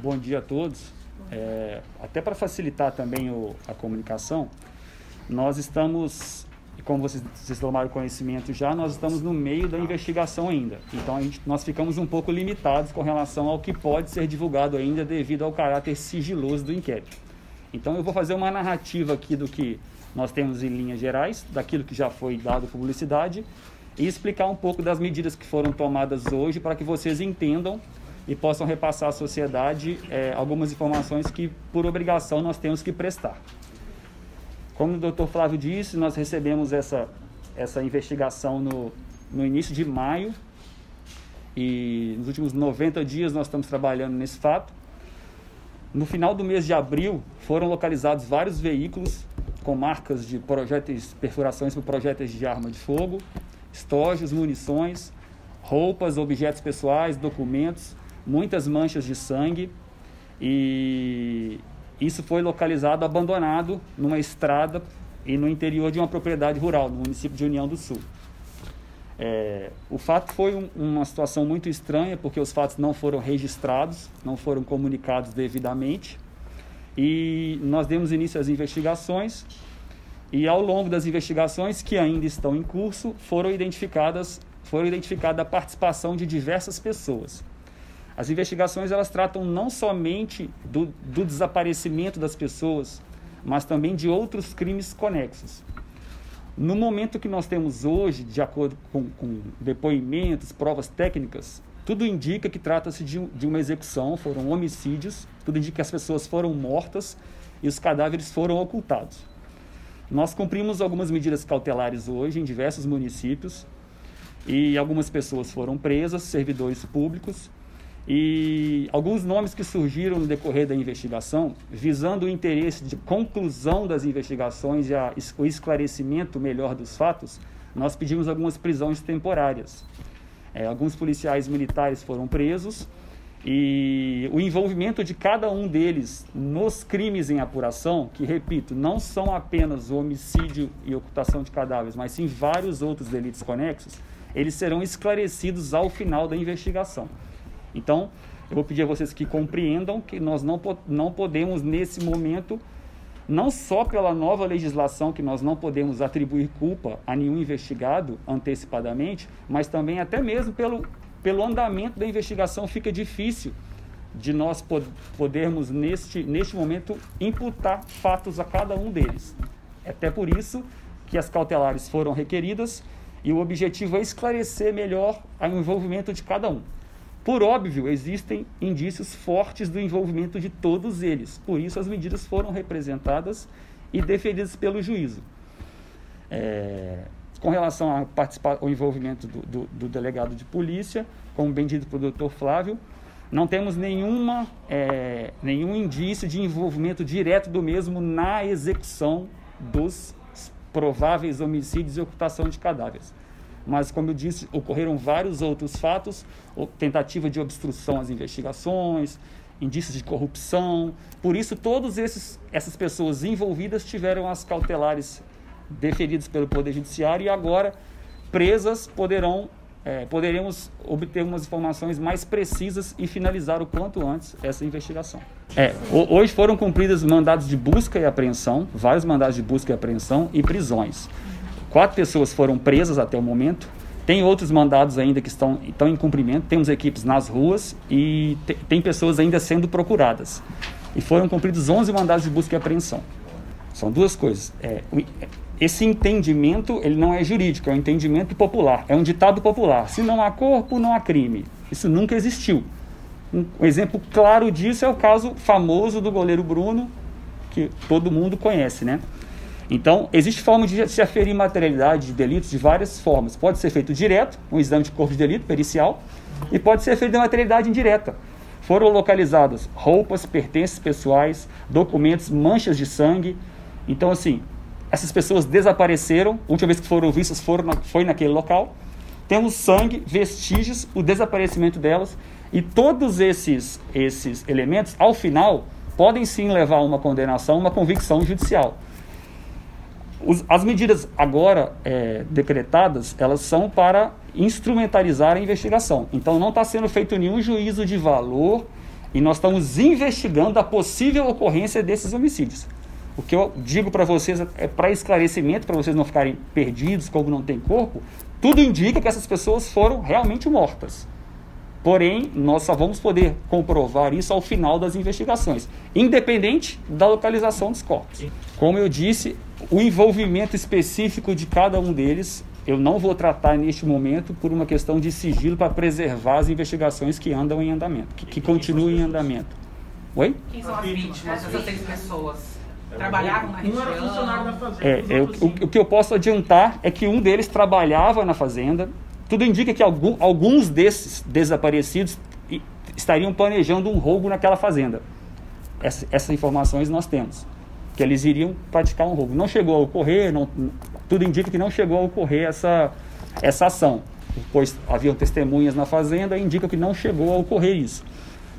Bom dia a todos. É, até para facilitar também o, a comunicação, nós estamos, como vocês, vocês tomaram conhecimento já, nós estamos no meio da investigação ainda. Então gente, nós ficamos um pouco limitados com relação ao que pode ser divulgado ainda devido ao caráter sigiloso do inquérito. Então eu vou fazer uma narrativa aqui do que nós temos em linhas gerais, daquilo que já foi dado publicidade, e explicar um pouco das medidas que foram tomadas hoje para que vocês entendam e possam repassar à sociedade é, algumas informações que, por obrigação, nós temos que prestar. Como o doutor Flávio disse, nós recebemos essa, essa investigação no, no início de maio e nos últimos 90 dias nós estamos trabalhando nesse fato. No final do mês de abril, foram localizados vários veículos com marcas de projéteis, perfurações por projéteis de arma de fogo, estojos, munições, roupas, objetos pessoais, documentos, muitas manchas de sangue e isso foi localizado abandonado numa estrada e no interior de uma propriedade rural, no município de União do Sul. É, o fato foi um, uma situação muito estranha, porque os fatos não foram registrados, não foram comunicados devidamente, e nós demos início às investigações, e ao longo das investigações, que ainda estão em curso, foram identificadas foram identificada a participação de diversas pessoas. As investigações elas tratam não somente do, do desaparecimento das pessoas, mas também de outros crimes conexos. No momento que nós temos hoje, de acordo com, com depoimentos, provas técnicas, tudo indica que trata-se de, de, uma execução, foram homicídios, tudo indica que as pessoas foram mortas e os cadáveres foram ocultados. Nós cumprimos algumas medidas cautelares hoje em diversos municípios e algumas pessoas foram presas, servidores públicos, e alguns nomes que surgiram no decorrer da investigação, visando o interesse de conclusão das investigações e a, o esclarecimento melhor dos fatos, nós pedimos algumas prisões temporárias. É, alguns policiais militares foram presos e o envolvimento de cada um deles nos crimes em apuração, que, repito, não são apenas o homicídio e ocultação de cadáveres, mas sim vários outros delitos conexos, eles serão esclarecidos ao final da investigação. Então, eu vou pedir a vocês que compreendam que nós não, não podemos, nesse momento, não só pela nova legislação, que nós não podemos atribuir culpa a nenhum investigado antecipadamente, mas também até mesmo pelo, pelo andamento da investigação fica difícil de nós podermos, neste, neste momento, imputar fatos a cada um deles. Até por isso que as cautelares foram requeridas e o objetivo é esclarecer melhor o envolvimento de cada um. Por óbvio, existem indícios fortes do envolvimento de todos eles. Por isso, as medidas foram representadas e deferidas pelo juízo. É, com relação ao envolvimento do, do, do, delegado de polícia, como bem dito pelo doutor Flávio, não temos nenhuma, é, nenhum indício de envolvimento direto do mesmo na execução dos prováveis homicídios e ocultação de cadáveres mas, como eu disse, ocorreram vários outros fatos, tentativa de obstrução às investigações, indícios de corrupção. Por isso, todas essas pessoas envolvidas tiveram as cautelares deferidas pelo Poder Judiciário e agora presas poderão é, poderemos obter umas informações mais precisas e finalizar o quanto antes essa investigação. É, hoje foram cumpridos mandados de busca e apreensão, vários mandados de busca e apreensão e prisões. Quatro pessoas foram presas até o momento. Tem outros mandados ainda que estão, estão em cumprimento. Temos equipes nas ruas e te, tem pessoas ainda sendo procuradas. E foram cumpridos 11 mandados de busca e apreensão. São duas coisas. É, esse entendimento ele não é jurídico, é um entendimento popular. É um ditado popular. Se não há corpo, não há crime. Isso nunca existiu. Um, um exemplo claro disso é o caso famoso do goleiro Bruno, que todo mundo conhece, né? Então, existe forma de se aferir materialidade de delitos de várias formas. Pode ser feito direto, um exame de corpo de delito pericial, e pode ser feito de materialidade indireta. Foram localizadas roupas, pertences pessoais, documentos, manchas de sangue. Então, assim, essas pessoas desapareceram. A última vez que foram vistas foram na, foi naquele local. Temos sangue, vestígios, o desaparecimento delas. E todos esses, esses elementos, ao final, podem sim levar a uma condenação, uma convicção judicial. Os, as medidas agora é, decretadas, elas são para instrumentalizar a investigação. Então não está sendo feito nenhum juízo de valor e nós estamos investigando a possível ocorrência desses homicídios. O que eu digo para vocês é para esclarecimento, para vocês não ficarem perdidos, como não tem corpo, tudo indica que essas pessoas foram realmente mortas. Porém, nós só vamos poder comprovar isso ao final das investigações, independente da localização dos corpos. Como eu disse, o envolvimento específico de cada um deles eu não vou tratar neste momento por uma questão de sigilo para preservar as investigações que andam em andamento, que, que continuam em andamento. Oi? Quem são as vítimas, essas seis pessoas? Trabalhavam na região? Um era funcionário da fazenda. É, é, o, o, o que eu posso adiantar é que um deles trabalhava na fazenda. Tudo indica que algum, alguns desses desaparecidos estariam planejando um roubo naquela fazenda. Essa, essas informações nós temos. Que eles iriam praticar um roubo. Não chegou a ocorrer, não, tudo indica que não chegou a ocorrer essa, essa ação. Pois haviam testemunhas na fazenda, indica que não chegou a ocorrer isso.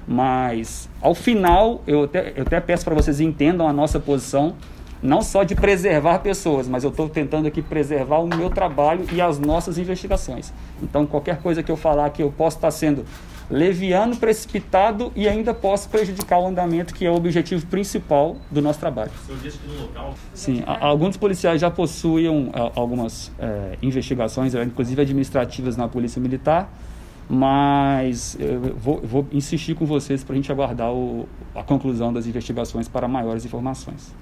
Mas, ao final, eu até, eu até peço para vocês entendam a nossa posição, não só de preservar pessoas, mas eu estou tentando aqui preservar o meu trabalho e as nossas investigações. Então, qualquer coisa que eu falar que eu posso estar sendo leviano, precipitado e ainda posso prejudicar o andamento, que é o objetivo principal do nosso trabalho. Sim, alguns policiais já possuíam algumas eh, investigações, eh, inclusive administrativas na Polícia Militar, mas eu vou, vou insistir com vocês para a gente aguardar o- a conclusão das investigações para maiores informações.